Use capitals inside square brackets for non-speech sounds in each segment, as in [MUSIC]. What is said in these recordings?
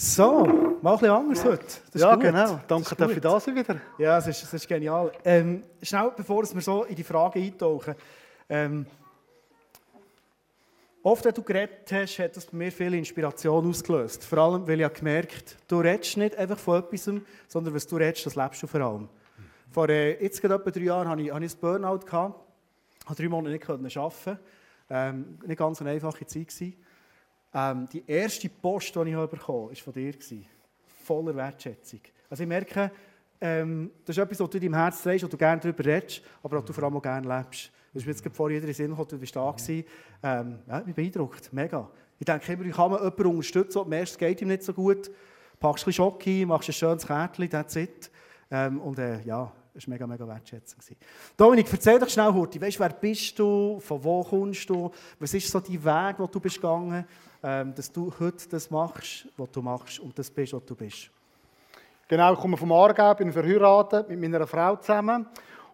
So, mal ein bisschen anders heute. Ja, gut. genau. Danke, Das dass ich da sein wieder. Ja, es ist, es ist genial. Ähm, schnell, bevor wir so in die Frage eintauchen. Ähm, oft, wenn du geredet hast, hat das bei mir viel Inspiration ausgelöst. Vor allem, weil ich habe gemerkt du redest nicht einfach von etwas, sondern was du redest, das lebst du vor allem. Vor äh, jetzt gerade etwa drei Jahren hatte ich, hatte ich ein Burnout. Gehabt. Ich konnte drei Monate nicht arbeiten. Ähm, nicht ganz eine einfache Zeit. Gewesen. Ähm, die erste Post, die ich habe bekommen habe, war von dir. Gewesen. Voller Wertschätzung. Also ich merke, ähm, das ist etwas, was du in deinem Herzen trägst, wo du gerne darüber redest, aber auch du vor allem auch gerne lebst. Das ist mir jetzt in den Sinn gekommen, du bist da gewesen. Ähm, ja, mich beeindruckt, mega. Ich denke immer, wie kann man jemanden unterstützen, und merkst, es geht ihm nicht so gut, packst ein bisschen Schock ein, machst ein schönes Kärtchen, that's it. Ähm, und äh, ja, das war mega, mega wertschätzend. Dominik, erzähl doch schnell, Horti, weißt, wer bist du, von wo kommst du, was ist so dein Weg, den du bist gegangen, ähm, dass du heute das machst, was du machst und das bist, was du bist. Genau, ich komme vom Aargau, bin verheiratet mit meiner Frau zusammen.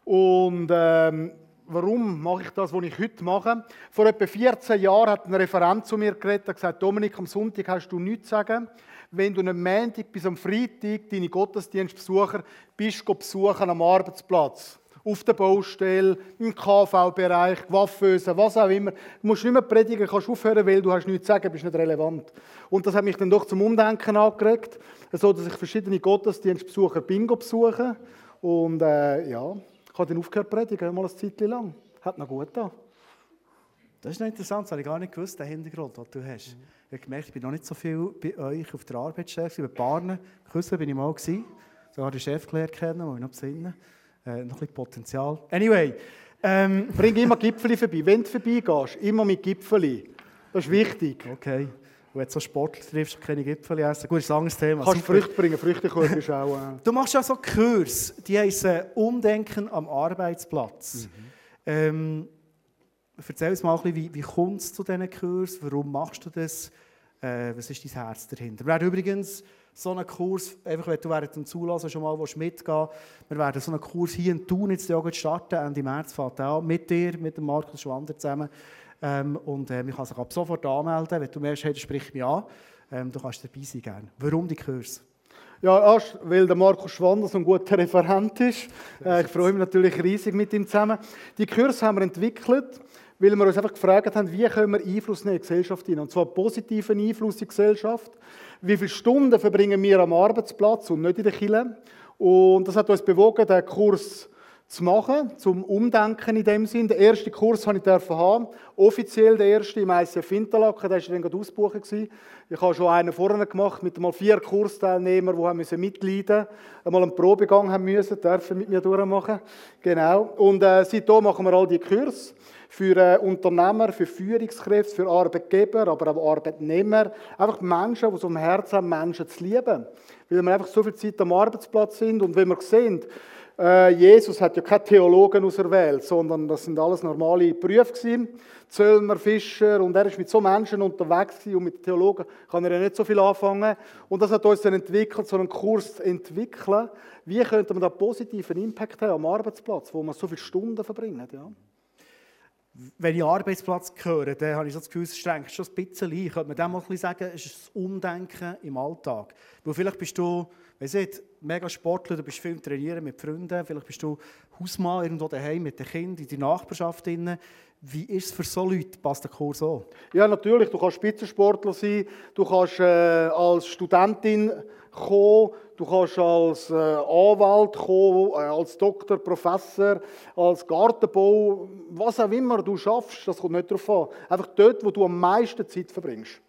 Und ähm, warum mache ich das, was ich heute mache? Vor etwa 14 Jahren hat ein Referent zu mir geredet und gesagt, Dominik, am Sonntag hast du nichts zu sagen. Wenn du am Montag bis am Freitag deine Gottesdienstbesucher bist, besuchen am Arbeitsplatz, auf der Baustelle, im KV-Bereich, Waffösen, was auch immer. Du musst nicht mehr predigen, kannst aufhören, weil du hast nichts zu sagen, bist nicht relevant. Und das hat mich dann doch zum Umdenken angeregt, so dass ich verschiedene Gottesdienstbesucher Bingo besuche. Und äh, ja, ich habe dann aufgehört zu predigen, mal eine Zeit lang. Hat noch gut da. Das ist noch interessant, das habe ich gar nicht gewusst, den Hintergrund, den du hast. Ich habe gemerkt, ich bin noch nicht so viel bei euch auf der Arbeitsstelle, bei Barnen. Küssen bin ich mal gewesen. Sogar den Chef gelernt kennen, wo ich noch besinnen. Äh, noch ein bisschen Potenzial. Anyway, ähm, Bring immer Gipfeli vorbei. Wenn du vorbeigehst, immer mit Gipfeli. Das ist wichtig. okay. Und wenn du so Sportler triffst, keine Gipfel essen. Gut, das ist ein anderes Thema. Kannst Super. Früchte bringen, Früchtekuchen ist auch... Äh, Du machst ja so Kurs, die heißen Umdenken am Arbeitsplatz. Ähm, erzähl uns mal ein bisschen, wie, wie kommt es zu diesen Kurs? Warum machst du das? Äh, was ist dein Herz dahinter? Wir werden übrigens so einen Kurs, einfach wenn du während dem Zulassen schon mal mitgehen wir werden so einen Kurs hier in Thun jetzt starten, Ende März fährt an, mit dir, mit dem Markus Schwander zusammen. Ähm, und äh, man kann sich ab sofort anmelden, wenn du merkst, hey, das spricht mich an. Ähm, du kannst dabei sein gerne. Warum die Kurs? Ja, erst, weil der Markus Schwander so ein guter Referent ist. Äh, ich freue mich natürlich riesig mit ihm zusammen. Die Kurse haben wir entwickelt, weil wir uns einfach gefragt haben, wie können wir Einfluss nehmen in die Gesellschaft hinein. Und zwar positiven Einfluss in die Gesellschaft. Wie viele Stunden verbringen wir am Arbeitsplatz und nicht in der Kille? Und das hat uns bewogen, den Kurs zu machen, zum Umdenken in dem Sinn. Den ersten Kurs durfte ich haben, offiziell der erste im ICF Interlaken, der war dann gerade ausgebucht. Ich habe schon einen vorne gemacht mit mal vier Kursteilnehmern, die haben mitleiden einmal einen Probegang haben müssen, dürfen mit mir durchmachen. Genau. Und äh, seitdem machen wir all die Kurse für äh, Unternehmer, für Führungskräfte, für Arbeitgeber, aber auch Arbeitnehmer. Einfach Menschen, die so am Herzen haben, Menschen zu lieben. Weil wir einfach so viel Zeit am Arbeitsplatz sind und wenn wir sehen, Jesus hat ja keine Theologen auserwählt, sondern das sind alles normale Berufe. Zöllner, Fischer und er ist mit so Menschen unterwegs und mit Theologen kann er ja nicht so viel anfangen. Und das hat uns dann entwickelt, so einen Kurs zu entwickeln. Wie könnte man da positiven Impact haben am Arbeitsplatz, wo man so viele Stunden verbringt? Ja. Wenn ich Arbeitsplatz höre, dann habe ich so das Gefühl, es strengt schon ein bisschen ein. Könnte man dem mal sagen, es ist ein Umdenken im Alltag. Weil vielleicht bist du, weiss nicht, mega Sportler, du bist viel Trainieren mit Freunden, vielleicht bist du Hausmann irgendwo daheim mit den Kindern in der Nachbarschaft. drin. Wie ist es für so Leute? Passt der Kurs an? Ja, natürlich. Du kannst Spitzensportler sein, du kannst äh, als Studentin kommen, du kannst als äh, Anwalt kommen, äh, als Doktor, Professor, als Gartenbau, was auch immer du schaffst, das kommt nicht darauf an. Einfach dort, wo du am meisten Zeit verbringst.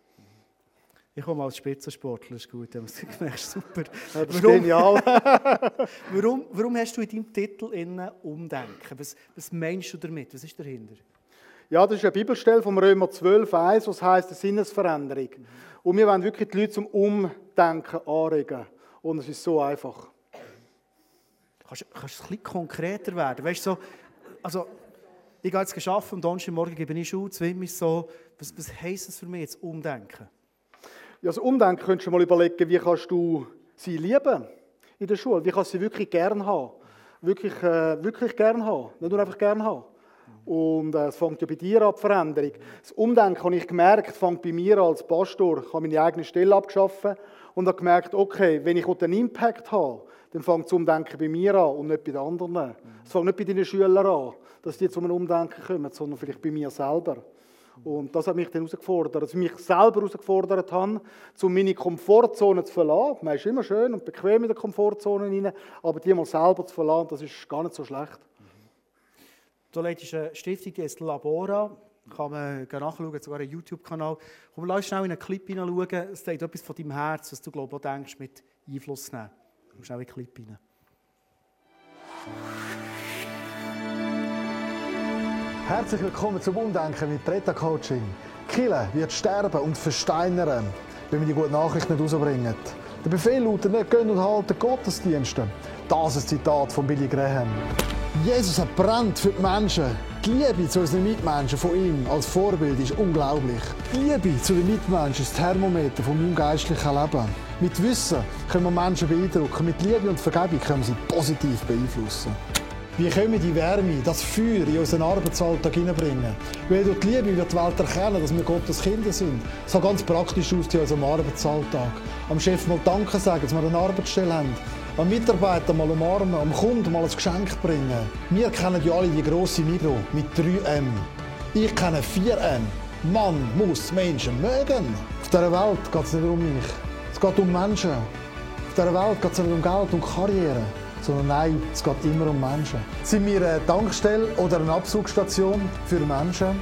Ich komme als Spitzensportler, das ist gut, es gemerkt, super. Ja, das ist Warum? genial. [LAUGHS] Warum, warum hast du in deinem Titel innen Umdenken? Was, was meinst du damit? Was ist dahinter? Ja, das ist eine Bibelstelle vom Römer 12, 1, was heißt eine Sinnesveränderung. Und wir wollen wirklich die Leute zum Umdenken anregen. Und es ist so einfach. Kannst, kannst du ein bisschen konkreter werden? Weißt du, so, also, ich gehe jetzt geschafft am Donnerstagmorgen gebe ich Schule, Zwim ist so, was, was heisst das für mich jetzt, Umdenken? Ja, also Umdenken könntest du mal überlegen, wie kannst du sie lieben in der Schule? Wie kannst du sie wirklich gern haben? Wirklich, äh, wirklich gern haben, nicht nur einfach gern haben. Und äh, es fängt ja bei dir an, die Veränderung. Das Umdenken, habe ich gemerkt, fängt bei mir als Pastor. Ich habe meine eigene Stelle abgeschaffen und habe gemerkt, okay, wenn ich einen Impact habe, dann fängt das Umdenken bei mir an und nicht bei den anderen. Es fängt nicht bei deinen Schülern an, dass die zu einem Umdenken kommen, sondern vielleicht bei mir selber. Und das hat mich dann herausgefordert, dass ich mich selber herausgefordert habe, um meine Komfortzone zu verlassen. Man ist immer schön und bequem in der Komfortzone rein, aber die mal selber zu verlassen, das ist gar nicht so schlecht. Du leitest eine Stiftung, die heißt Labora. Kann man nachschauen, sogar einen YouTube-Kanal. Komm, lass schnell in einen Clip hineinschauen. Es zeigt etwas von deinem Herz, was du, glaube denkst, mit Einfluss nehmen. Komm schnell in den Clip hinein. Herzlich willkommen zum Umdenken mit Preta Coaching. Kille wird sterben und versteinern, wenn wir die gute Nachricht nicht rausbringen. Der Befehl lautet nicht, gehen und halten Gottesdienste. Das ist ein Zitat von Billy Graham. Jesus hat brennt für die Menschen. Die Liebe zu unseren Mitmenschen von ihm als Vorbild ist unglaublich. Die Liebe zu den Mitmenschen ist das Thermometer von meinem geistlichen Leben. Mit Wissen können wir Menschen beeindrucken, mit Liebe und Vergebung können wir sie positiv beeinflussen. Wie können wir die Wärme, das Feuer in unseren Arbeitsalltag hineinbringen? Weil durch die Liebe wird die Welt erkennen, dass wir Gottes Kinder sind. So ganz praktisch aus in unserem Arbeitsalltag. Am Chef mal Danke sagen, dass wir eine Arbeitsstelle haben. Am Mitarbeiter mal umarmen, am Kunden mal ein Geschenk bringen. Wir kennen ja alle die grosse Migro mit 3M. Ich kenne 4M. Man muss Menschen mögen. Auf dieser Welt geht es nicht um mich. Es geht um Menschen. Auf dieser Welt geht es nicht um Geld und Karriere sondern nein, es geht immer um Menschen. Sind wir eine Tankstelle oder eine Abzugstation für Menschen?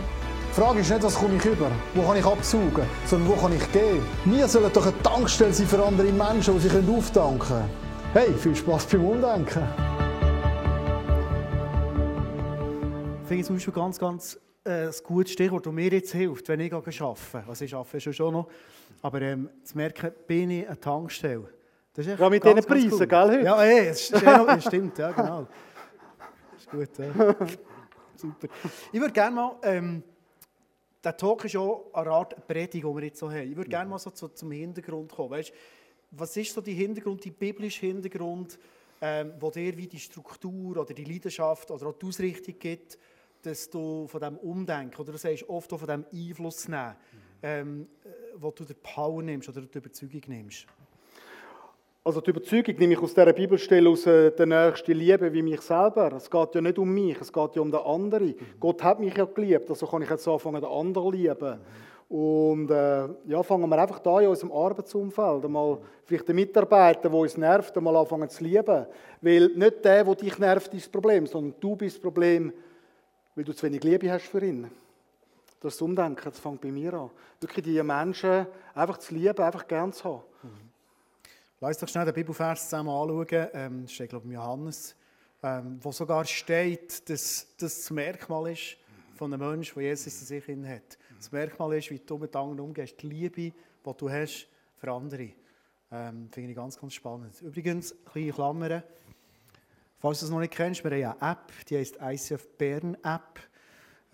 Die Frage ist nicht, was komme ich über, wo kann ich absaugen, sondern wo kann ich gehen. Wir sollen doch eine Tankstelle sein für andere Menschen, die sich auftanken können. Hey, viel Spaß beim Umdenken. Ich finde zum Beispiel ganz, ganz äh, ein gutes Stichwort, das mir jetzt hilft, wenn ich arbeite. Also ich arbeite schon noch. Aber ähm, zu merken, bin ich eine Tankstelle. Das ist ja, mit diesen Preisen, cool. gell? Heute? Ja, ey, es ist, das stimmt, ja, genau. Das [LAUGHS] ist gut, ja. [LAUGHS] Super. Ich würde gerne mal, ähm, der Talk ist ja eine Art Predigt, die wir jetzt so haben. Ich würde gerne mal so zu, zum Hintergrund kommen. Weißt, was ist so der Hintergrund, der biblische Hintergrund, ähm, wo dir wie die Struktur oder die Leidenschaft oder auch die Ausrichtung gibt, dass du von dem Umdenken, oder du sagst oft auch von dem Einfluss nehmen, ähm, äh, wo du die Power nimmst oder die Überzeugung nimmst? Also die Überzeugung nehme ich aus dieser Bibelstelle aus der nächsten Liebe wie mich selber. Es geht ja nicht um mich, es geht ja um den anderen. Mhm. Gott hat mich ja geliebt, also kann ich jetzt anfangen, den anderen zu lieben. Mhm. Und äh, ja, fangen wir einfach da in unserem Arbeitsumfeld einmal vielleicht den Mitarbeiter, der uns nervt, einmal anfangen zu lieben. Weil nicht der, der dich nervt, ist das Problem, sondern du bist das Problem, weil du zu wenig Liebe hast für ihn. Das Umdenken, das fängt bei mir an. Wirklich die Menschen einfach zu lieben, einfach gern zu haben. Mhm. Lass doch schnell den Bibelvers zusammen anschauen. Ähm, das steht, glaube ich, im Johannes, ähm, wo sogar steht, dass das das Merkmal ist von einem Menschen, der Jesus in sich hat. Das Merkmal ist, wie du mit anderen umgehst, die Liebe, die du hast für andere. Ähm, Finde ich ganz, ganz spannend. Übrigens, kleine Klammern. Falls du es noch nicht kennst, wir haben eine App, die heißt ICF Bern App.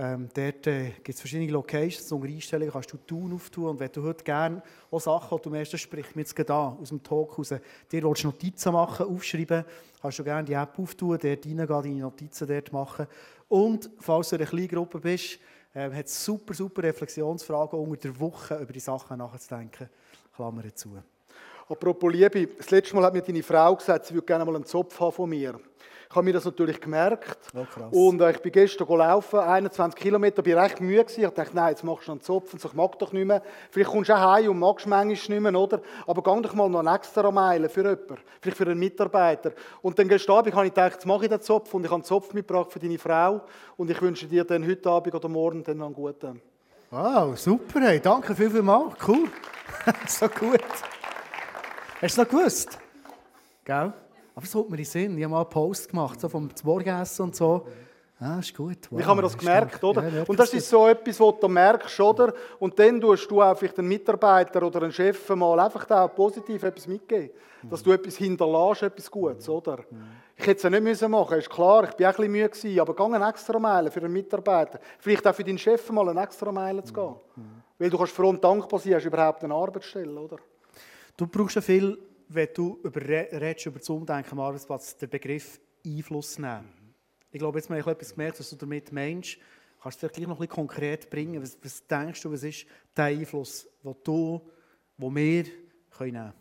Ähm, dort äh, gibt es verschiedene Locations, unter Einstellungen kannst du tun auftun. Und wenn du heute gerne auch Sachen, die du merkst, das spricht mir jetzt gerade an, aus dem Talk raus, dir willst Notizen machen, aufschreiben, kannst du gerne die App auftun, dort reingehen, deine Notizen dort machen. Und falls du in einer kleinen Gruppe bist, äh, hat es super, super Reflexionsfragen unter der Woche über die Sachen nachzudenken. Klammer zu. Apropos Liebe, das letzte Mal hat mir deine Frau gesagt, sie würde gerne mal einen Zopf haben von mir. Ich habe mir das natürlich gemerkt. Oh, und äh, ich bin gestern gelaufen, 21 Kilometer, bin recht müde gewesen. Ich dachte, nein, jetzt machst du einen Zopf und so, ich mag doch nicht mehr. Vielleicht kommst du auch heim und magst manchmal nicht mehr, oder? Aber geh doch mal noch eine extra Meile für jemanden, vielleicht für einen Mitarbeiter. Und dann gestern Abend habe ich gedacht, jetzt mache ich den Zopf und ich habe einen Zopf mitgebracht für deine Frau und ich wünsche dir dann heute Abend oder morgen dann noch einen guten. Wow, super, hey. danke viel, viel mal. Cool. [LAUGHS] so gut. Hast du es noch gewusst? Gell? Aber es hat mir in Sinn. Ich habe mal einen Post gemacht, so vom Morgenessen und so. Ja, ist gut. Wow, ich habe mir das gemerkt, oder? Ja, und das ist so etwas, was du merkst, oder? Und dann tust du auch vielleicht einen Mitarbeiter oder einen Chef mal einfach auch positiv etwas mitgeben. Dass du etwas hinterlässt, etwas Gutes, oder? Ich hätte es ja nicht müssen machen ist klar, ich war ein bisschen müde, gewesen, aber geh eine extra Meile für einen Mitarbeiter. Vielleicht auch für deinen Chef mal eine extra Meile zu gehen. Weil du kannst froh und dankbar sein, hast überhaupt eine Arbeitsstelle, oder? Du brauchst ja viel wenn du über, redest über das Umdenken am Arbeitsplatz, den Begriff Einfluss nehmen. Ich glaube, jetzt habe ich etwas gemerkt, was du damit meinst. Kannst du dir gleich noch ein bisschen konkret bringen? Was, was denkst du, was ist der Einfluss, den du, den wir können nehmen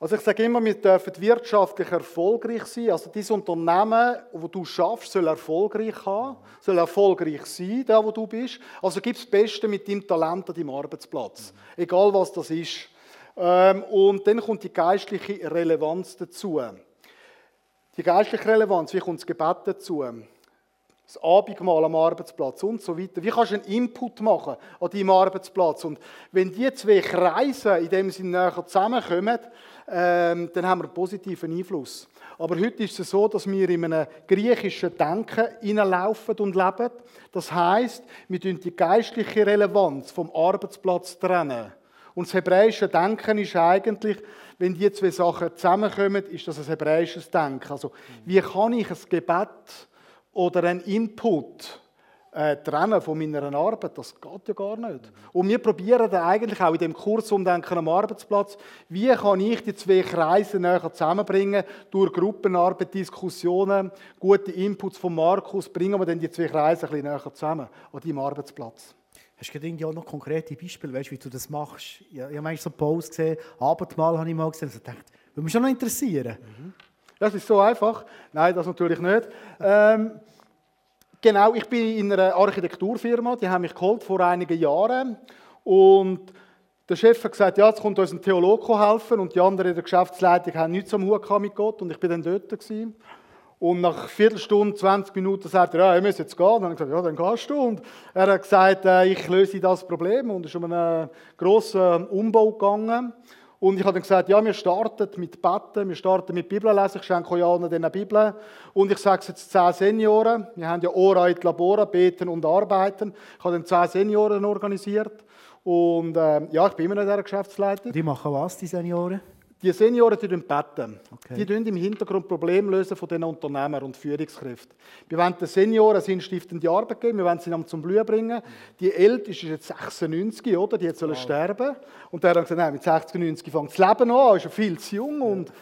Also ich sage immer, wir dürfen wirtschaftlich erfolgreich sein. Also dieses Unternehmen, wo du schaffst, soll erfolgreich haben, soll erfolgreich sein, da wo du bist. Also gib das Beste mit deinem Talent an deinem Arbeitsplatz. Egal was das ist. Ähm, und dann kommt die geistliche Relevanz dazu. Die geistliche Relevanz, wie kommt das Gebet dazu? Das Abendmahl am Arbeitsplatz und so weiter. Wie kannst du einen Input machen an deinem Arbeitsplatz? Und wenn die zwei Kreise in dem Sinne näher zusammenkommen, ähm, dann haben wir einen positiven Einfluss. Aber heute ist es so, dass wir in einem griechischen Denken hineinlaufen und leben. Das heißt, wir trennen die geistliche Relevanz vom Arbeitsplatz trennen. Und das hebräische Denken ist eigentlich, wenn die zwei Sachen zusammenkommen, ist das ein hebräisches Denken. Also, wie kann ich ein Gebet oder einen Input äh, trennen von meiner Arbeit, das geht ja gar nicht. Und wir probieren dann eigentlich auch in dem Kurs Umdenken am Arbeitsplatz, wie kann ich die zwei Kreise näher zusammenbringen, durch Gruppenarbeit, Diskussionen, gute Inputs von Markus, bringen wir dann die zwei Kreise ein bisschen näher zusammen an deinem Arbeitsplatz. Hast du irgendwie auch noch konkrete Beispiele, weißt, wie du das machst? Ich, ich habe manchmal so Post gesehen, Abendmahl habe ich mal gesehen, und ich dachte, würde mich schon noch interessieren. Mhm. Das ist so einfach. Nein, das natürlich nicht. Ähm, genau, ich bin in einer Architekturfirma, die haben mich geholt vor einigen Jahren und der Chef hat gesagt, ja, jetzt kommt uns ein Theologe helfen und die anderen in der Geschäftsleitung haben nichts am Hut mit Gott und ich bin dann dort gewesen. Und nach einer Viertelstunde, 20 Minuten sagt er, ja, ihr müsst jetzt gehen. Dann habe ich gesagt, ja, dann gehst du. Und er hat gesagt, äh, ich löse das Problem. Und es ist um einen grossen Umbau gegangen. Und ich habe dann gesagt, ja, wir starten mit Betten, wir starten mit Bibellesen. Ich schenke euch allen eine Bibel. Und ich sage es jetzt zehn Senioren. Wir haben ja Ora et Labora, beten und arbeiten. Ich habe dann zehn Senioren organisiert. Und äh, ja, ich bin immer noch in dieser Geschäftsleitung. Die machen was, die Senioren? Die Senioren die beten. Okay. Die lösen im Hintergrund Probleme lösen von den Unternehmern und Führungskräften. Wir wollen den Senioren sinnstiftende Arbeit geben, wir wollen sie zum Blühen bringen. Die Älteste ist jetzt 96, oder? Die soll wow. sterben. Und der hat gesagt, nein, mit 60, 90 fängt das Leben an, ist ja viel zu jung. Und ja,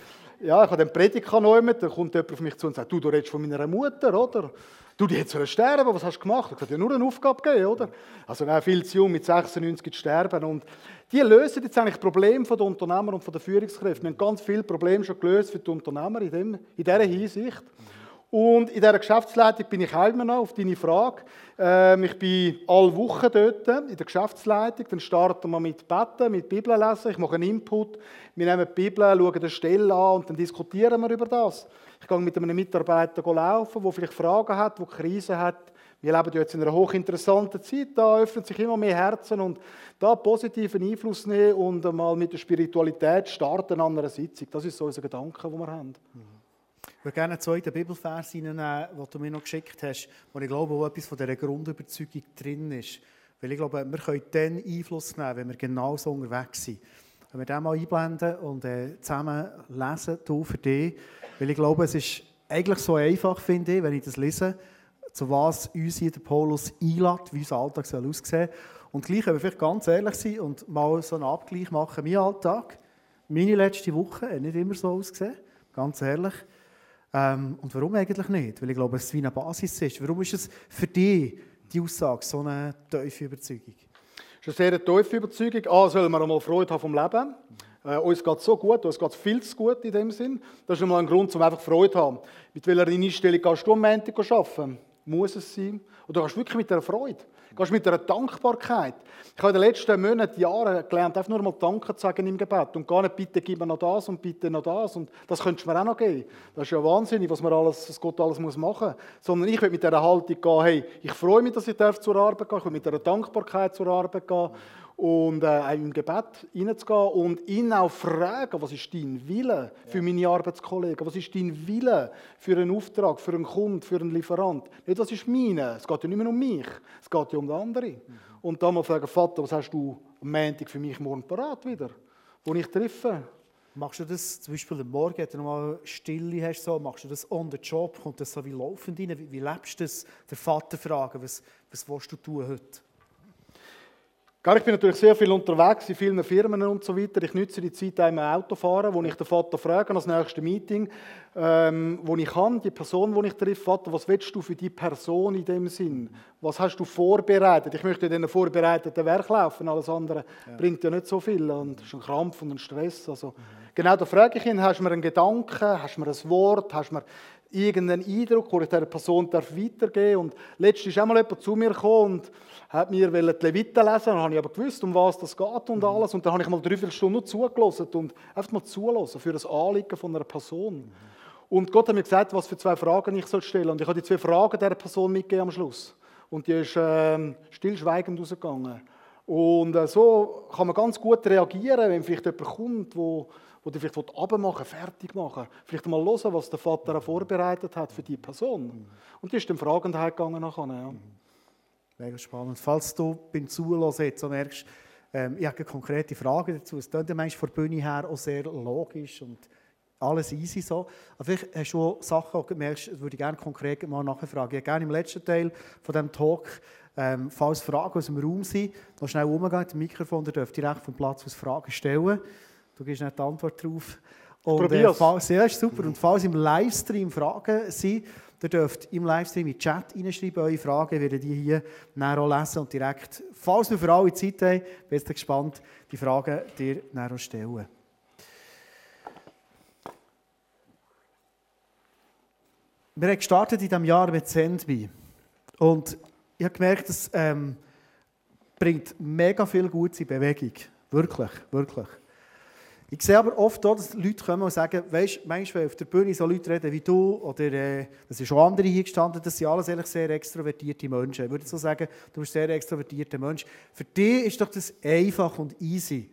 ich habe den Prediger neu mit, da kommt jemand auf mich zu und sagt, du, du redest von meiner Mutter, oder? Du, die hätte sterben was hast du gemacht? Ich habe dir nur eine Aufgabe gegeben, oder? Also nein, viel zu jung, mit 96 zu sterben. Und die lösen jetzt eigentlich Probleme der Unternehmer und der Führungskräfte. Wir haben ganz viele Probleme schon gelöst für die Unternehmer in, dem, in dieser Hinsicht. Und in dieser Geschäftsleitung bin ich immer noch auf deine Frage. Ähm, ich bin alle Wochen dort in der Geschäftsleitung. Dann starten wir mit Betten, mit Bibellesen. Ich mache einen Input. Wir nehmen die Bibel, schauen die Stelle an und dann diskutieren wir über das. Ich gehe mit einem Mitarbeiter laufen, der vielleicht Fragen hat, der Krise hat. Wir leben jetzt in einer hochinteressanten Zeit. Da öffnen sich immer mehr Herzen und da positiven Einfluss nehmen und mal mit der Spiritualität starten an einer Sitzung. Das ist so unser Gedanke, den wir haben. Ich würde gerne einen zweiten Bibelvers reinnehmen, den du mir noch geschickt hast, wo ich glaube, wo etwas von dieser Grundüberzeugung drin ist. Weil ich glaube, wir können dann Einfluss nehmen, wenn wir genau so unterwegs sind. Wenn wir den mal einblenden und äh, zusammen lesen, du für dich. Weil ich glaube, es ist eigentlich so einfach, finde ich, wenn ich das lese, zu was uns hier der Paulus einlädt, wie unser Alltag soll aussehen. Und gleich, wenn wir vielleicht ganz ehrlich sind und mal so einen Abgleich machen, mein Alltag, meine letzte Woche hat nicht immer so ausgesehen, ganz ehrlich. Ähm, und warum eigentlich nicht? Weil ich glaube, es wie eine Basis ist. Warum ist es für dich, die Aussage, so eine tiefe Überzeugung? Das ist eine sehr tiefe Überzeugung. A, sollen wir einmal Freude haben vom Leben. Äh, uns geht es so gut, uns geht es viel zu gut in dem Sinn. Das ist einmal ein Grund, um einfach Freude zu haben. Mit welcher Einstellung gehst du am Montag arbeiten? Muss es sein? Gehst du wirklich mit einer Freude? Gehst du mit einer Dankbarkeit? Ich habe in den letzten Monaten, Jahren gelernt, einfach nur mal Danke zu sagen im Gebet. Und gar nicht, bitte gib mir noch das und bitte noch das. Und das könntest du mir auch noch geben. Das ist ja wahnsinnig, was, man alles, was Gott alles muss machen muss. Sondern ich will mit dieser Haltung gehen, hey, ich freue mich, dass ich zur Arbeit gehen Ich will mit dieser Dankbarkeit zur Arbeit gehen und äh, im Gebet hineinzugehen und ihn auch fragen, was ist dein Wille für meine Arbeitskollegen, was ist dein Wille für einen Auftrag, für einen Kunden, für einen Lieferant. Nicht, was ist meine, es geht ja nicht mehr um mich, es geht ja um die andere. Mhm. Und dann mal fragen, Vater, was hast du am Montag für mich morgen parat wieder, wo ich treffe? Machst du das zum Beispiel am Morgen, wenn du mal Stille hast, so, machst du das on the job, kommt das so wie laufend rein? Wie, wie lebst du das? Der Vater fragen, was, was willst du tun heute? Ich bin natürlich sehr viel unterwegs in vielen Firmen und so weiter. Ich nütze die Zeit im Autofahren, wo ich den Vater frage, als nächstes Meeting, ähm, wo ich kann, die Person, die ich treffe, Vater, was willst du für die Person in dem Sinn? Was hast du vorbereitet? Ich möchte in diesen vorbereiteten Werk laufen, alles andere bringt ja nicht so viel und das ist ein Krampf und ein Stress. Also, Genau, da frage ich ihn, hast du mir einen Gedanken, hast du mir ein Wort, hast du mir irgendeinen Eindruck, den ich dieser Person darf weitergeben darf? Und letztens ist einmal jemand zu mir gekommen und hat mir die Leviten lesen dann habe ich aber gewusst, um was das geht und alles. Und dann habe ich mal drei, vier Stunden nur zugelassen und einfach mal zulassen für das Anliegen von einer Person. Und Gott hat mir gesagt, was für zwei Fragen ich soll stellen Und ich habe die zwei Fragen dieser Person mitgegeben am Schluss. Und die ist ähm, stillschweigend rausgegangen. Und äh, so kann man ganz gut reagieren, wenn vielleicht jemand kommt, wo, wo die vielleicht abmachen fertig machen Vielleicht mal hören, was der Vater vorbereitet hat für die Person. Und die ist dann fragend gegangen nachher. Ja. Mega spannend. Falls du beim Zuhören jetzt so merkst, ähm, ich habe eine konkrete Frage dazu. Es klingt ja manchmal von der Bühne her auch sehr logisch und alles easy so. Aber vielleicht hast du auch Sachen, die du merkst, das würde ich gerne konkret mal nachfragen. Ich habe gerne im letzten Teil von diesem Talk, ähm, falls Fragen aus dem Raum sind, noch schnell umgehen, das Mikrofon, ihr dürft direkt vom Platz aus Fragen stellen. Du gibst nicht die Antwort drauf. Und, äh, falls, ja, ist super. Und falls im Livestream Fragen sind, Ihr dürft im Livestream in den Chat reinschreiben, eure Fragen, werden die hier näher lesen und direkt, falls wir für alle Zeit haben, bin ich gespannt, die Fragen dir näher stellen. Wir haben gestartet in diesem Jahr mit Sendby und ich habe gemerkt, es ähm, bringt mega viel Gutes in Bewegung. Wirklich, wirklich. Ich sehe aber oft auch, dass Leute kommen und sagen, weißt, manchmal, wenn auf der Bühne so Leute reden wie du, oder äh, das sind schon andere hier gestanden, das sind alles ehrlich sehr extrovertierte Menschen. Ich würde so sagen, du bist ein sehr extrovertierter Mensch. Für dich ist doch das einfach und easy.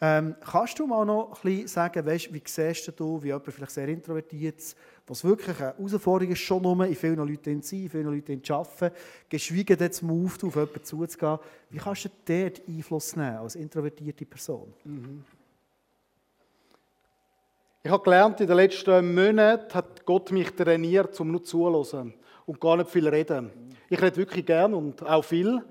Ähm, kannst du mal noch ein bisschen sagen, weißt, wie siehst du, wie jemand vielleicht sehr introvertiert ist, was wirklich eine Herausforderung ist, schon nur in vielen Leuten zu sein, in vielen Leuten zu arbeiten, geschwiegen jetzt mal auf, auf jemanden zuzugehen. Wie kannst du dort Einfluss nehmen als introvertierte Person? Mhm. Ich habe gelernt, in den letzten Monaten hat Gott mich trainiert, um nur zuzuhören und gar nicht viel reden. Ich rede wirklich gern und auch viel.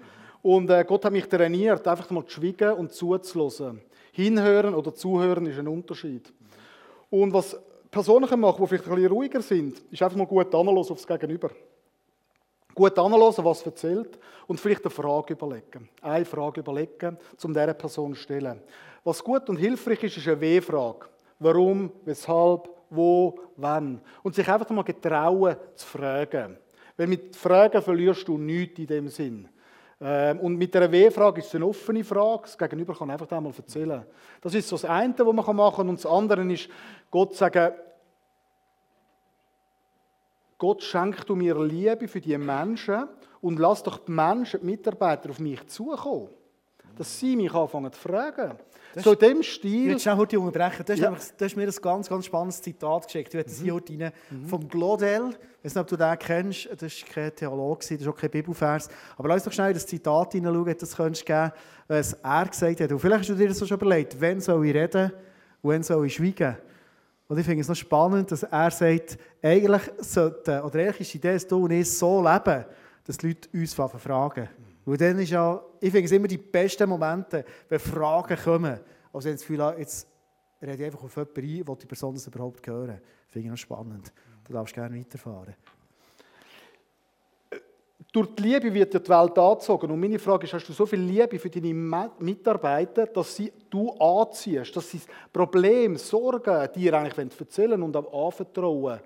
Und äh, Gott hat mich trainiert, einfach mal zu schweigen und zuzuhören. Hinhören oder zuhören ist ein Unterschied. Und was Personen machen, die vielleicht ein bisschen ruhiger sind, ist einfach mal gut anhören aufs Gegenüber. Gut anhören, was erzählt und vielleicht eine Frage überlegen. Eine Frage überlegen, um dieser Person zu stellen. Was gut und hilfreich ist, ist eine W-Frage warum, weshalb, wo, wann. Und sich einfach mal getrauen zu fragen. Weil mit Fragen verlierst du nichts in dem Sinn. Ähm, und mit der W-Frage ist es eine offene Frage. Das Gegenüber kann einfach einmal erzählen. Das ist so das eine, was man machen kann. Und das andere ist, Gott sagen, Gott schenkt du mir Liebe für die Menschen und lass doch die Menschen, die Mitarbeiter auf mich zukommen. Dass sie mich anfangen zu fragen. Das so dem Stil. Jetzt schnell heute unterbrechen. Du hast, ja. du mir ein ganz, ganz spannendes Zitat geschickt. Ich werde das hier heute rein. Mhm. Vom Glodel. Ich weiß nicht, ob du den kennst. Das ist kein Theologe, das ist auch kein Bibelvers. Aber lass doch schnell das Zitat hineinschauen, das könntest du geben, was er gesagt hat. Und vielleicht hast du dir das schon überlegt. Wann soll ich reden und wann soll ich schweigen? Und ich finde es noch spannend, dass er sagt, eigentlich sollte, oder eigentlich ist die Idee, dass du und ich so leben, dass die Leute uns fragen. Weil dann ist ja, ich finde es immer die besten Momente, wenn Fragen kommen. Also wenn das Gefühl jetzt rede ich einfach auf jemanden ein, will die Person das überhaupt hören. Finde ich noch spannend. Du darfst gerne weiterfahren. Durch die Liebe wird die Welt angezogen. Und meine Frage ist, hast du so viel Liebe für deine Mitarbeiter, dass sie du anziehst, dass sie das Problem, Sorgen dir eigentlich erzählen und anvertrauen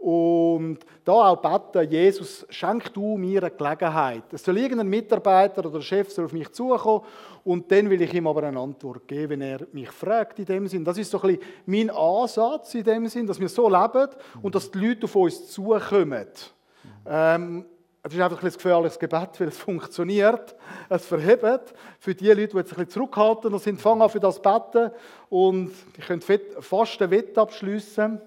und da auch beten, Jesus, schenk du mir eine Gelegenheit. Es soll irgendein Mitarbeiter oder Chef soll auf mich zukommen und dann will ich ihm aber eine Antwort geben, wenn er mich fragt in dem Sinn. Das ist so ein bisschen mein Ansatz in dem Sinn, dass wir so leben und dass die Leute auf uns zukommen. Ähm, es ist einfach ein gefährliches Gebet, weil es funktioniert. Es verhebt. Für die Leute, die jetzt ein bisschen sind, fangen an für das Beten und ich könnte fast einen Wett abschliessen.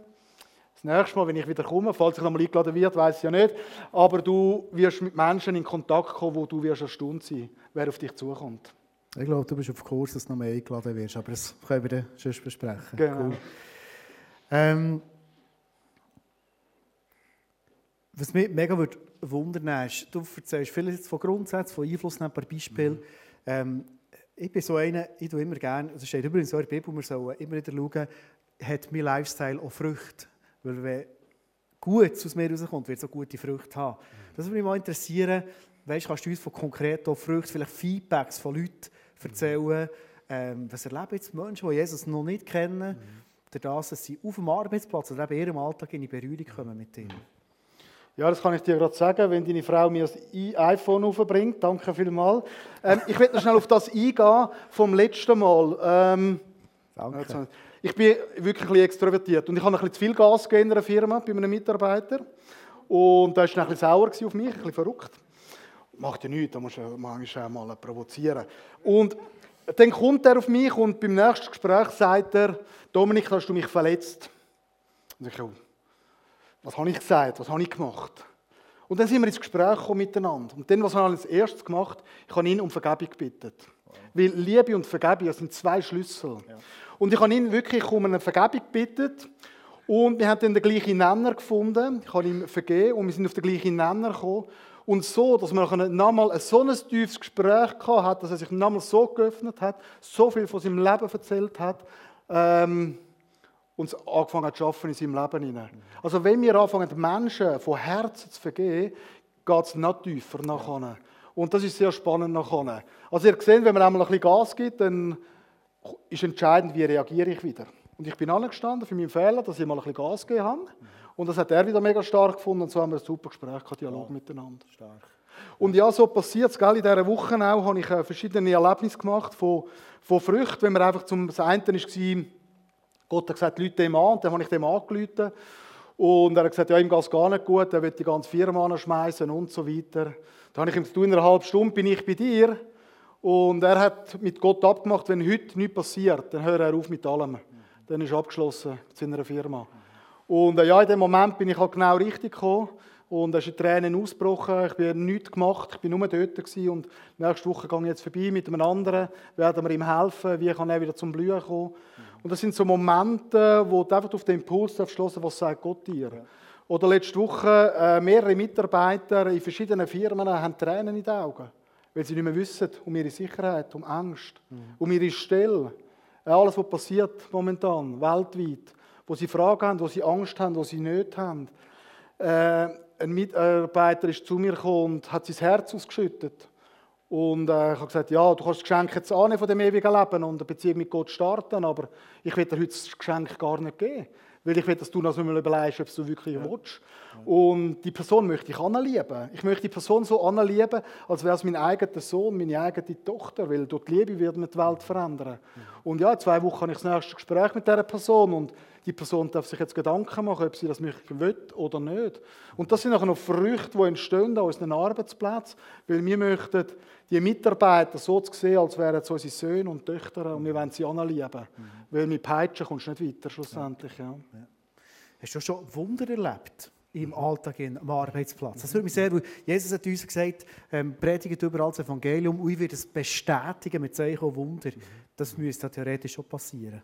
Das nächste Mal, wenn ich wieder komme, falls ich nochmal eingeladen wird, weiß ich ja nicht. Aber du wirst mit Menschen in Kontakt kommen, wo du wirst erstaunt sein, wer auf dich zukommt. Ich glaube, du bist auf Kurs, dass du noch mehr eingeladen wirst, aber das können wir dann schon besprechen. Genau. Cool. Ähm, was mich mega wundern ist, du erzählst vieles von Grundsätzen, von Einflussnehmenden Beispielen. Mhm. Ähm, ich bin so einer, ich tue immer gerne, es steht übrigens auch in der Bibel, wir sollen immer wieder schauen, hat mein Lifestyle auch Früchte? Weil wenn Gutes aus mir rauskommt, wird es auch gute Früchte haben. Das würde mich mal interessieren, weißt, kannst du uns von konkreten Früchten, vielleicht Feedbacks von Leuten erzählen, ähm, was erleben jetzt Menschen, die Jesus noch nicht kennen, mhm. dass sie auf dem Arbeitsplatz oder eben in ihrem Alltag in Berührung kommen mit ihm? Ja, das kann ich dir gerade sagen, wenn deine Frau mir das iPhone aufbringt. Danke vielmals. Ähm, ich werde noch schnell auf das eingehen vom letzten Mal. Ähm, Danke. Ich bin wirklich ein extrovertiert und ich habe ein bisschen zu viel Gas gegeben in einer Firma bei einem Mitarbeiter. Und da war ein bisschen sauer auf mich, ein bisschen verrückt. Macht ja nichts, da musst du manchmal mal provozieren. Und dann kommt er auf mich und beim nächsten Gespräch sagt er, Dominik, hast du mich verletzt? Und ich, was habe ich gesagt? Was habe ich gemacht? Und dann sind wir ins Gespräch gekommen miteinander. Und dann, was habe ich als erstes gemacht? Ich habe ihn um Vergebung gebeten. Weil Liebe und Vergebung sind zwei Schlüssel. Ja. Und ich habe ihn wirklich um eine Vergebung gebeten. Und wir haben dann den gleichen Nenner gefunden. Ich habe ihm vergeben und wir sind auf den gleichen Nenner gekommen. Und so, dass man nochmal ein so ein tiefes Gespräch hat, dass er sich nochmal so geöffnet hat, so viel von seinem Leben erzählt hat. Ähm, und angefangen hat zu arbeiten in seinem Leben hinein. Also wenn wir anfangen, Menschen von Herzen zu vergeben, geht es noch tiefer nachher. Und das ist sehr spannend nachher. Also ihr seht, wenn man einmal ein bisschen Gas gibt, dann ist entscheidend, wie reagiere ich wieder. Und ich bin angestanden für meinen Fehler, dass ich mal ein bisschen Gas gegeben habe. Und das hat er wieder mega stark gefunden und so haben wir ein super Gespräch, einen Dialog ja. miteinander. Stark. Und ja, so passiert es. In dieser Woche auch habe ich äh, verschiedene Erlebnisse gemacht von, von Früchten. Wenn man einfach zum das eine war, Gott hat gesagt, Leute dem an, und dann habe ich dem angerufen. Und er hat gesagt, ja, ihm geht es gar nicht gut, er will die ganze Firma anschmeißen und so weiter. Dann habe ich ihm gesagt, in einer halben Stunde bin ich bei dir. Und er hat mit Gott abgemacht, wenn heute nichts passiert, dann hört er auf mit allem. Dann ist abgeschlossen mit seiner Firma. Und äh, ja, in dem Moment bin ich halt genau richtig gekommen. Und es ist Tränen ausgebrochen. Ich habe nichts gemacht. Ich war nur dort. Gewesen. Und nächste Woche gehe ich jetzt vorbei mit einem anderen. Werden wir ihm helfen? Wie kann er wieder zum Blühen kommen? Und das sind so Momente, wo du einfach auf den Impuls schlossen was sagt Gott dir. Ja. Oder letzte Woche äh, mehrere Mitarbeiter in verschiedenen Firmen haben Tränen in den Augen, weil sie nicht mehr wissen um ihre Sicherheit, um Angst, mhm. um ihre Stelle. Äh, alles, was passiert momentan, weltweit. Wo sie Fragen haben, wo sie Angst haben, wo sie nicht haben. Äh, ein Mitarbeiter ist zu mir gekommen und hat sein Herz ausgeschüttet. Und äh, ich habe gesagt, ja, du kannst das Geschenk jetzt annehmen von dem ewigen Leben und eine Beziehung mit Gott starten, aber ich will dir heute das Geschenk gar nicht geben. Weil ich will, dass du noch mal überlegst, ob du wirklich ja. willst. Und die Person möchte ich anlieben. Ich möchte die Person so anlieben, als wäre es mein eigener Sohn, meine eigene Tochter, weil durch die Liebe wird man die Welt verändern. Ja. Und ja, in zwei Wochen habe ich das nächste Gespräch mit dieser Person und die Person darf sich jetzt Gedanken machen, ob sie das möchte will oder nicht. Und das sind auch noch Früchte, die entstehen an unseren Arbeitsplätzen, weil wir möchten die Mitarbeiter so zu sehen, als wären es unsere Söhne und Töchter und wir wollen sie anlieben. Mhm. Weil mit Peitschen kommst du nicht weiter schlussendlich. Ja. Ja. Hast du schon Wunder erlebt? im Alltag, am Arbeitsplatz. Das würde mich sehr, Jesus hat uns gesagt, ähm, predigt überall das Evangelium und ich werde es bestätigen mit Zeichen und Wunder. Das müsste theoretisch schon passieren.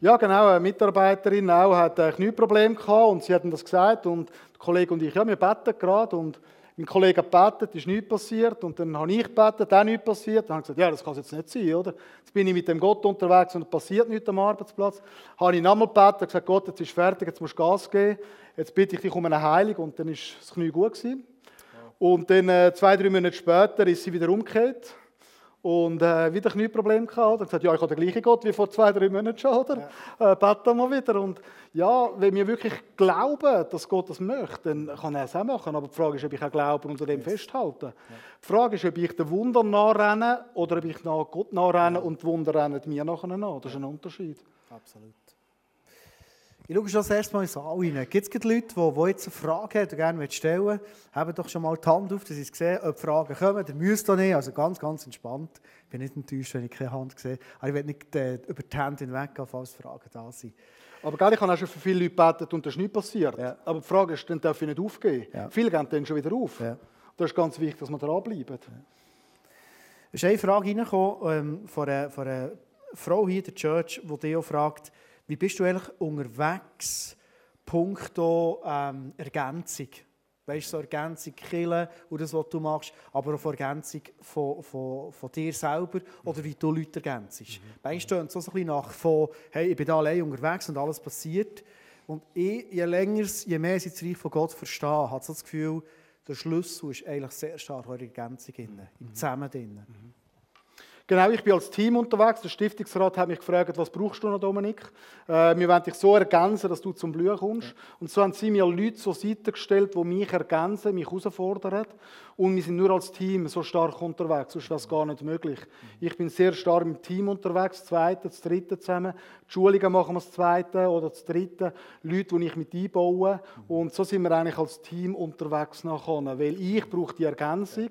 Ja, genau. Eine Mitarbeiterin auch hat ein Knieproblem gehabt und sie hat das gesagt und der Kollege und ich, ja, wir beten gerade und mein Kollege hat gebetet, ist nichts passiert. Und dann habe ich gebetet, auch nichts passiert. Dann habe ich gesagt, ja, das kann es jetzt nicht sein, oder? Jetzt bin ich mit dem Gott unterwegs und es passiert nichts am Arbeitsplatz. Dann Habe ich nochmal gebetet, gesagt, Gott, jetzt ist fertig, jetzt musst du Gas geben. Jetzt bitte ich dich um eine Heilung. Und dann ist das Knie gut gewesen. Und dann äh, zwei, drei Monate später ist sie wieder umgekehrt. Und äh, wieder Knieproblem gehabt. Und gesagt, ja, ich habe den gleichen Gott wie vor zwei, drei Monaten schon, oder? Ja. Äh, beten wir wieder. Und ja, wenn wir wirklich glauben, dass Gott das möchte, dann kann er es auch machen. Aber die Frage ist, ob ich auch glaube und unter dem yes. festhalte. Ja. Die Frage ist, ob ich den Wunder nachrenne oder ob ich nach Gott nachrenne ja. und die Wunder rennen mir nachher nach. Das ist ein Unterschied. Absolut. Ich schaue schon das erste Mal in den Saal rein. Gibt es Leute, die, die jetzt eine Frage haben und gerne stellen wollen? Haben doch schon mal die Hand auf, dass sie sehen, ob Fragen kommen. Ihr müsst doch nicht. Also ganz, ganz entspannt. Ich bin nicht enttäuscht, wenn ich keine Hand sehe. Aber ich will nicht äh, über die Hände hinweggehen, falls Fragen da sind. Aber gell, ich habe auch schon für viele Leute gebetet und das ist nicht passiert. Ja. Aber die Frage ist, dann darf ich nicht aufgeben. Ja. Viele gehen dann schon wieder auf. Ja. Das ist ganz wichtig, dass man dranbleiben. Ja. Es ist eine Frage reingekommen ähm, von, einer, von einer Frau hier in der Church, die Theo fragt, wie bist du eigentlich unterwegs, punkto ähm, Ergänzung? Weißt du, so Ergänzung Killen und das, was du machst, aber auch Ergänzung von, von, von dir selber oder wie du Leute ergänzt. Mhm. Manchmal so ein bisschen nach von, hey, ich bin da allein unterwegs und alles passiert. Und ich, je länger, je mehr ich das Reich von Gott verstehe, ich so das Gefühl, der Schlüssel ist eigentlich sehr stark der Ergänzung, drin, im Zusammen. Drin. Mhm. Genau, ich bin als Team unterwegs. Der Stiftungsrat hat mich gefragt, was brauchst du noch, Dominik? Äh, wir wollen dich so ergänzen, dass du zum Blühen kommst. Ja. Und so haben sie mir Leute zur Seite gestellt, die mich ergänzen, mich herausfordern. Und wir sind nur als Team so stark unterwegs, sonst wäre es gar nicht möglich. Ich bin sehr stark im Team unterwegs, das zweite, das dritte zusammen. Die Schulungen machen wir das zweite oder das dritte. Leute, die ich mit einbaue. Und so sind wir eigentlich als Team unterwegs nachher. Weil ich brauche die Ergänzung.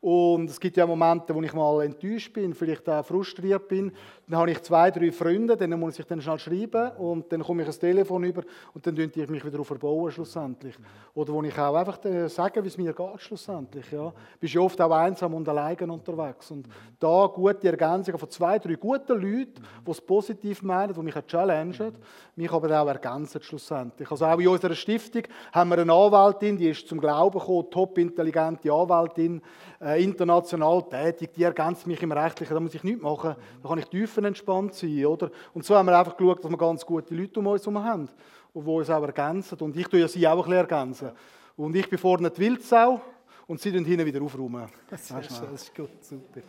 Und es gibt ja Momente, wo ich mal enttäuscht bin, vielleicht auch frustriert bin. Dann habe ich zwei, drei Freunde, denen muss ich dann schnell schreiben und dann komme ich ein Telefon über und dann ich mich wieder verbauen schlussendlich. Oder wo ich auch einfach sage, wie es mir geht schlussendlich. Ja. Bist ja oft auch einsam und alleine unterwegs. Und da gute Ergänzungen von zwei, drei guten Leuten, die es positiv meinen, die mich auch challengen, mich aber auch ergänzen schlussendlich. Also auch in unserer Stiftung haben wir eine Anwältin, die ist zum Glauben gekommen, top intelligente Anwältin, äh, international tätig, die ergänzt mich im Rechtlichen, da muss ich nichts machen, da kann ich tiefenentspannt sein, oder? Und so haben wir einfach geschaut, dass wir ganz gute Leute um uns herum haben, die uns auch ergänzen. Und ich tue ja sie auch ein bisschen ergänzen. Und ich bin vorne die Wildsau und sie dann hinten wieder aufräumen. Das ist, das ist gut, super.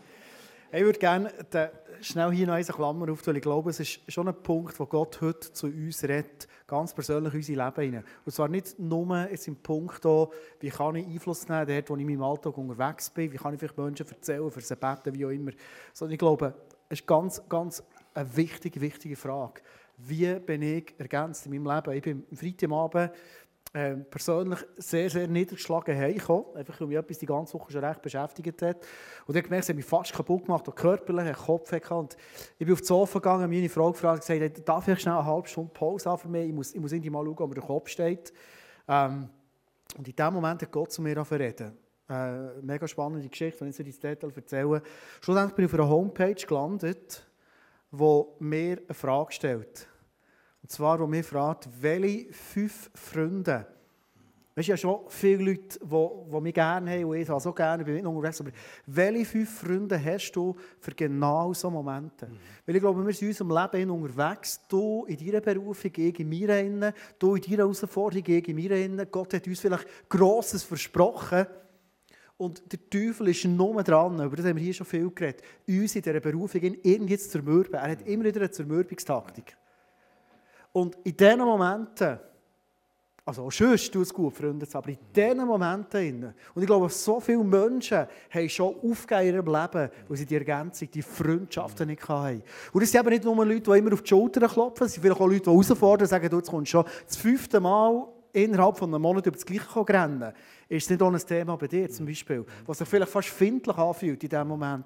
Ich würde gerne schnell hier noch eine Klammer auftun. Ich glaube, es ist schon ein Punkt, wo Gott heute zu uns redet, ganz persönlich unser Leben hinein. Und zwar nicht nur jetzt im Punkt, wie kann ich Einfluss nehmen, dort, wo ich in meinem Alltag unterwegs bin, wie kann ich vielleicht Menschen erzählen, für sie beten, wie auch immer. Sondern ich glaube, ist ganz, ganz eine wichtige, wichtige Frage. Wie bin ich ergänzt in meinem Leben? Ich bin am Freitagabend äh, persönlich sehr, sehr niedergeschlagen heimgekommen. Einfach, weil mich etwas die ganze Woche schon recht beschäftigt hat. Und ich gemerkt, es hat mich fast kaputt gemacht, auch körperlich, einen Kopf ich bin auf die Sofa gegangen, meine Frau gefragt gesagt, darf ich schnell eine halbe Stunde Pause haben für mich? Ich muss, ich muss irgendwie mal schauen, ob mir der Kopf steht. Ähm, und in dem Moment hat Gott zu mir reden. Äh, mega spannende Geschichte, wenn ich so ins Detail erzähle. Schlussendlich bin ich auf einer Homepage gelandet, wo mir eine Frage stellt. Und zwar, wo mich fragt, welche fünf Freunde, es ja schon viele Leute, die, die mich gerne haben und ich so gerne, ich bin nicht unterwegs, aber welche fünf Freunde hast du für genau so Momente? Mhm. Weil ich glaube, wir sind in unserem Leben unterwegs, du in deiner Berufung, ich in mir innen, du in deiner Herausforderung, ich in mir innen. Gott hat uns vielleicht Grosses versprochen, und der Teufel ist nur dran, über das haben wir hier schon viel geredet, uns in dieser Berufung irgendwie zu zermürben. Er hat immer wieder eine Zermürbungstaktik. Und in diesen Momenten, also auch tut es gut, Freunde, aber in diesen Momenten, und ich glaube, so viele Menschen haben schon aufgegeben in ihrem Leben, weil sie die Ergänzung, die Freundschaften nicht hatten. Und es sind aber nicht nur Leute, die immer auf die Schulter klopfen, es sind vielleicht auch Leute, die herausfordern und sagen, du, jetzt kommst schon das fünfte Mal innerhalb von einem Monat über das Gleiche rennen ist es nicht auch ein Thema bei dir zum Beispiel, was sich vielleicht fast findlich anfühlt in diesem Moment.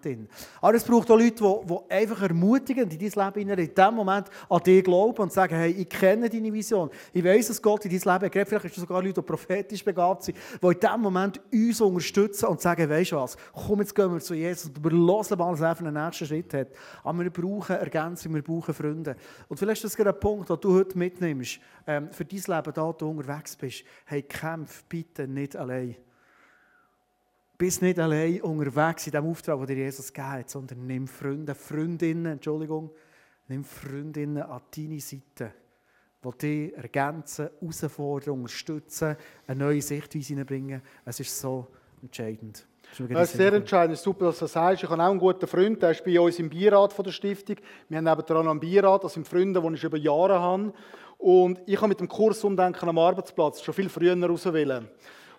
Aber es braucht auch Leute, die, einfach ermutigen, in dein Leben in diesem Moment an dich glauben und sagen, hey, ich kenne deine Vision. Ich weiß, dass Gott in dein Leben geht. Vielleicht hast du sogar Leute, die prophetisch begabt sind, die in diesem Moment uns unterstützen und sagen, weißt du was, komm, jetzt gehen wir zu Jesus und hören mal, was er für einen nächsten Schritt hat. Aber wir brauchen Ergänzung, wir brauchen Freunde. Und vielleicht ist das gerade ein Punkt, den du heute mitnimmst, ähm, für dein Leben, da du unterwegs bist. Hey, kämpf bitte nicht allein allein. Bist nicht allein unterwegs in dem Auftrag, den dir Jesus gegeben hat, sondern nimm Freunde, Freundinnen, Entschuldigung, nimm Freundinnen an deine Seite, die dich ergänzen, herausfordern, unterstützen, eine neue Sichtweise hineinbringen. Es ist so entscheidend. Das ist sehr entscheidend. Es ist super, dass du das sagst. Ich habe auch einen guten Freund, der ist bei uns im Beirat von der Stiftung. Wir haben nebenan einen Beirat, das sind Freunde, die ich über Jahre habe. Und ich habe mit dem Kurs Umdenken am Arbeitsplatz schon viel früher auswählen.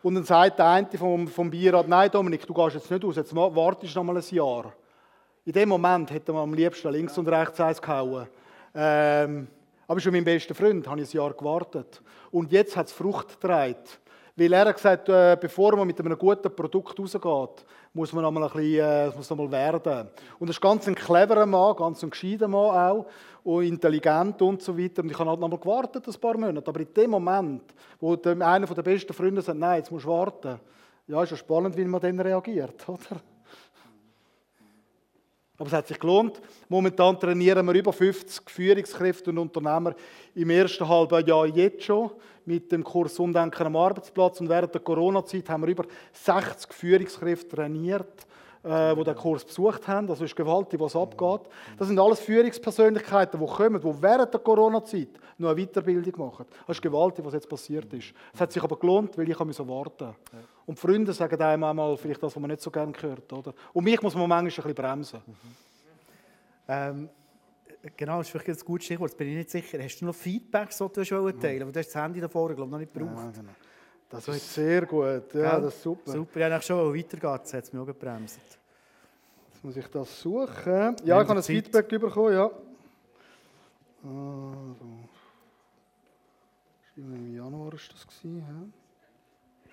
Und dann sagt der eine vom, vom Bierrat, nein Dominik, du gehst jetzt nicht aus, jetzt wartest du noch mal ein Jahr. In dem Moment hätte man am liebsten links und rechts eins gehauen. Ähm, aber schon mein bester Freund, habe ich ein Jahr gewartet. Und jetzt hat es Frucht getragen. Weil er hat gesagt, äh, bevor man mit einem guten Produkt rausgeht, muss man noch mal ein bisschen, äh, muss noch mal werden. Und das ist ganz ein cleverer Mann, ganz ein gescheiter Mann auch und intelligent und so weiter. Und ich habe halt noch mal gewartet, ein paar Monate. Aber in dem Moment, wo einer der besten Freunde sagt, nein, jetzt musst du warten, ja, ist ja spannend, wie man dann reagiert, [LAUGHS] oder? Aber es hat sich gelohnt. Momentan trainieren wir über 50 Führungskräfte und Unternehmer im ersten halben Jahr jetzt schon mit dem Kurs Umdenken am Arbeitsplatz. Und während der Corona-Zeit haben wir über 60 Führungskräfte trainiert, äh, die den Kurs besucht haben. Das ist gewaltig, was abgeht. Das sind alles Führungspersönlichkeiten, die kommen, die während der Corona-Zeit noch eine Weiterbildung machen. Das ist gewaltig, was jetzt passiert ist. Es hat sich aber gelohnt, weil ich musste warten. Und Freunde sagen einem einmal vielleicht das, was man nicht so gerne hört. Oder? Und mich muss man manchmal ein bisschen bremsen. Ähm, genau, das ist vielleicht ein gutes Stichwort. Jetzt bin ich nicht sicher. Hast du noch Feedbacks, die du teilen willst? Du hast das Handy davor, glaube noch nicht gebraucht. Ja, genau. Das ist sehr gut. Ja, Gell? das ist super. Super, ja, schon weitergeht, das hat es mich auch gebremst. Jetzt muss ich das suchen. Ja, ich habe ein Zeit. Feedback bekommen, ja. Also. Im Januar war das. Gewesen, ja.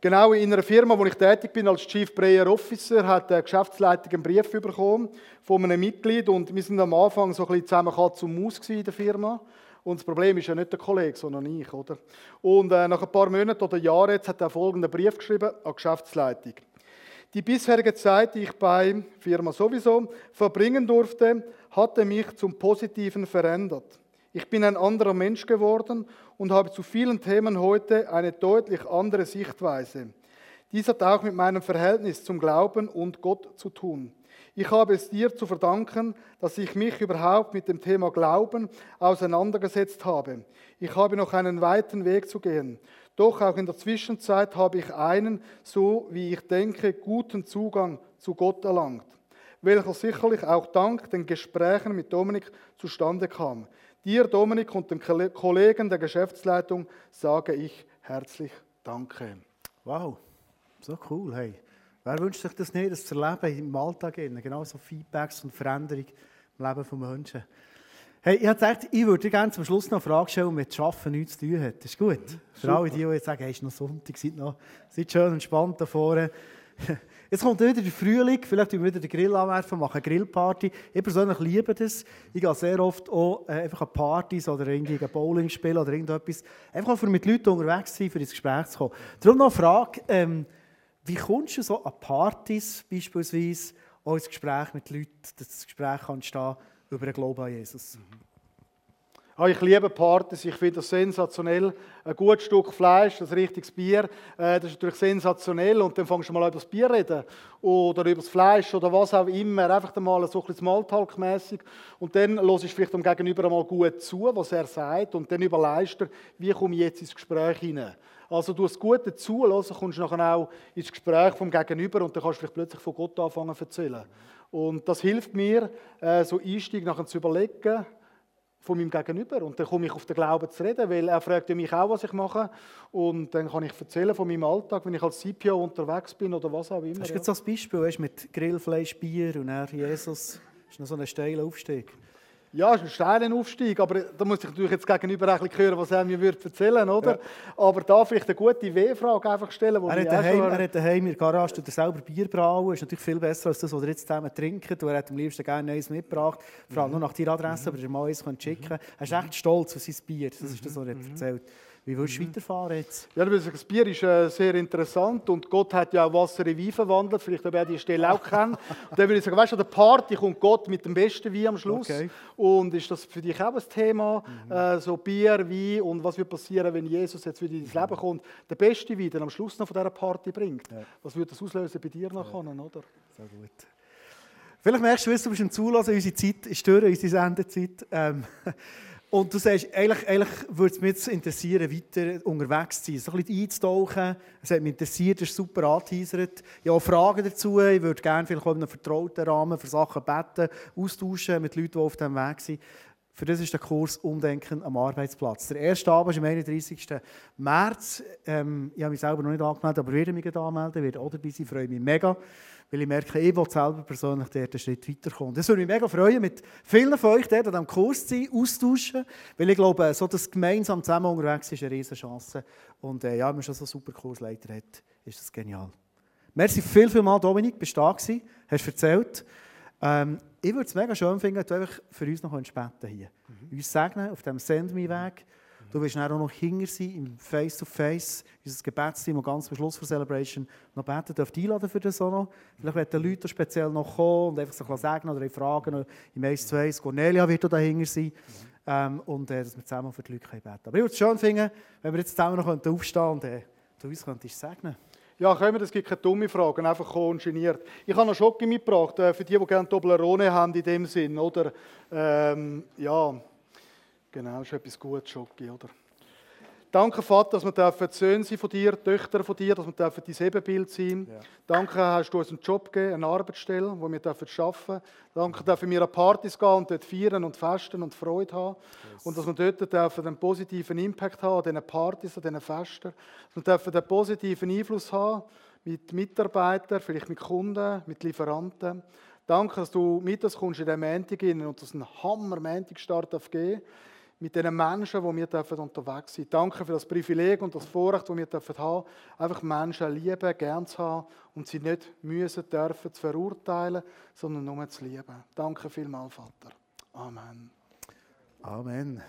Genau, in einer Firma, wo ich tätig bin als Chief Prayer Officer, hat die Geschäftsleitung einen Brief bekommen von einem Mitglied und wir sind am Anfang so ein bisschen zusammen Katz und Maus in der Firma. Und das Problem ist ja nicht der Kollege, sondern ich, oder? Und äh, nach ein paar Monaten oder Jahren jetzt hat er folgenden Brief geschrieben an die Geschäftsleitung. Die bisherige Zeit, die ich bei Firma sowieso verbringen durfte, hatte mich zum Positiven verändert. Ich bin ein anderer Mensch geworden und habe zu vielen Themen heute eine deutlich andere Sichtweise. Dies hat auch mit meinem Verhältnis zum Glauben und Gott zu tun. Ich habe es dir zu verdanken, dass ich mich überhaupt mit dem Thema Glauben auseinandergesetzt habe. Ich habe noch einen weiten Weg zu gehen. Doch auch in der Zwischenzeit habe ich einen, so wie ich denke, guten Zugang zu Gott erlangt, welcher sicherlich auch dank den Gesprächen mit Dominik zustande kam. Dir, Dominik, und den Kollegen der Geschäftsleitung sage ich herzlich Danke. Wow, so cool. Hey. Wer wünscht sich das nicht, das zu erleben im Alltag? innen? Genau so Feedbacks und Veränderung im Leben von Menschen. Hey, ich gedacht, ich würde dir gerne zum Schluss noch eine Frage stellen, mit Schaffen nichts zu tun hat. Das ist gut. Für alle, die, die jetzt sagen, hey, es ist noch Sonntag, seid, noch, seid schön entspannt da vorne. [LAUGHS] Jetzt kommt wieder der Frühling, vielleicht wir wieder den Grill anwerfen, machen eine Grillparty. Ich persönlich liebe das. Ich gehe sehr oft auch äh, einfach an Partys oder irgendwie ein Bowling spielen oder irgendetwas. Einfach auch, um mit Leuten unterwegs zu sein, für ins Gespräch zu kommen. Darum noch eine Frage, ähm, wie kommst du so an Partys beispielsweise auch ins Gespräch mit Leuten, dass das Gespräch entstehen über den Glauben an Jesus? Ah, ich liebe Partys, ich finde das sensationell. Ein gutes Stück Fleisch, ein richtiges Bier, äh, das ist natürlich sensationell. Und dann fängst du mal über das Bier reden oder über das Fleisch oder was auch immer. Einfach mal so ein bisschen Smalltalk-mässig. Und dann hörst du vielleicht dem Gegenüber einmal gut zu, was er sagt. Und dann überlegst du, wie komme ich jetzt ins Gespräch hinein. Also du hast gut zuhören, kommst du nachher auch ins Gespräch vom Gegenüber und dann kannst du vielleicht plötzlich von Gott anfangen zu erzählen. Und das hilft mir, äh, so Einstieg nachher zu überlegen, von meinem Gegenüber. Und dann komme ich auf den Glauben zu reden, weil er fragt ja mich auch, was ich mache. Und dann kann ich erzählen von meinem Alltag, wenn ich als CPO unterwegs bin oder was auch immer. Hast du ja. jetzt so ein Beispiel weißt, mit Grillfleisch, Bier und dann Jesus? Das ist noch so ein steiler Aufstieg. Ja, es ist ein steiler Aufstieg, aber da muss ich natürlich jetzt gegenüber ein bisschen hören, was er mir würde erzählen würde. Aber da vielleicht eine gute W-Frage einfach stellen. Wo Er hat, daheim, schon- er hat daheim in der Garage tut er selber Bier brauen. ist natürlich viel besser als das, was er jetzt zusammen trinkt. Und er hat am liebsten gerne eins mitgebracht. Vor allem nur nach deiner Adresse, aber er mal eins schicken Er ist echt stolz auf sein Bier. Das ist das, was er hat erzählt Wie willst du weiterfahren jetzt? Ja, ich das Bier ist äh, sehr interessant und Gott hat ja auch Wasser in Wein verwandelt. Vielleicht ob er die Stelle auch kennt. [LAUGHS] Und dann würde ich sagen, weißt du, an der Party kommt Gott mit dem besten Wein am Schluss. Okay. Und ist das für dich auch ein Thema? Äh, so Bier, Wein und was wird passieren, wenn Jesus jetzt wieder ins Leben kommt? Der beste Wein, der am Schluss noch von dieser Party bringt. Was würde das auslösen bei dir nachher, oder? So gut. Vielleicht merkst du, du bist im Zulassen, unsere Zeit ist durch, unsere Sendezeit. Ähm, [LAUGHS] und du sagst, eigentlich, eigentlich würde es mich jetzt interessieren, weiter unterwegs zu sein, so ein bisschen einzutauchen. Es hat mich interessiert, das ist super angeteasert. Ich habe auch Fragen dazu. Ich würde gerne vielleicht auch in einem vertrauten Rahmen für Sachen beten, austauschen mit Leuten, die auf diesem Weg sind. Für das ist der Kurs Umdenken am Arbeitsplatz. Der erste Abend ist am 31. März. Ähm, ich habe mich selber noch nicht angemeldet, aber werde mich anmelden, werde auch dabei sein, freue mich mega, weil ich merke, ich will selber persönlich dort einen Schritt weiterkommen. Das würde mich mega freuen, mit vielen von euch dort an diesem Kurs zu sein, austauschen, weil ich glaube, so das gemeinsam zusammen unterwegs ist eine riesige Chance. Und äh, ja, wenn man schon so einen super Kursleiter hat, ist das genial. Merci viel, viel mal, Dominik, bist du da gewesen, hast erzählt. Ähm, ich würde es mega schön finden, wenn du einfach für uns noch beten hier. Uns segnen auf diesem Send Me-Weg Du wirst auch noch hinger sein, im Face-to-Face, unser Gebetsteam, und ganz am Schluss der Celebration noch beten dürft einladen für das auch noch. Vielleicht werden die Leute speziell noch kommen und einfach sich sagen oder fragen. Im 1 zu 1, Cornelia wird auch dahinter sein. Ähm, und äh, dass wir zusammen für die Leute beten können. Aber ich würde es schön finden, wenn wir jetzt zusammen noch aufstehen und äh, du uns könntest segnen ja, können wir, das gibt keine dumme Fragen, einfach kommen geniert. Ich habe noch Schocke mitgebracht, äh, für die, die gerne Toblerone haben in dem Sinn, oder? Ähm, ja, genau, das ist etwas Gutes, Schocke, oder? Danke, Vater, dass wir Söhne sein von dir, Töchter von dir, dass wir dein Ebenbild sein ja. Danke, hast du uns einen Job gegeben, eine Arbeitsstelle, wo wir arbeiten dürfen. Danke, dürfen wir an Partys gehen und dort feiern und festen und Freude haben. Yes. Und dass wir dort dürfen einen positiven Impact haben an diesen Partys, an diesen Festen. Dass wir dürfen einen positiven Einfluss haben mit Mitarbeitern, vielleicht mit Kunden, mit Lieferanten. Danke, dass du mit uns kommst in den Montag und dass ein Hammer-Montag-Start geben mit den Menschen, die wir unterwegs sind. Danke für das Privileg und das Vorrecht, das wir dürfen haben, einfach Menschen lieben, gern zu haben und sie nicht müssen dürfen zu verurteilen, sondern nur zu lieben. Danke vielmals, Vater. Amen. Amen.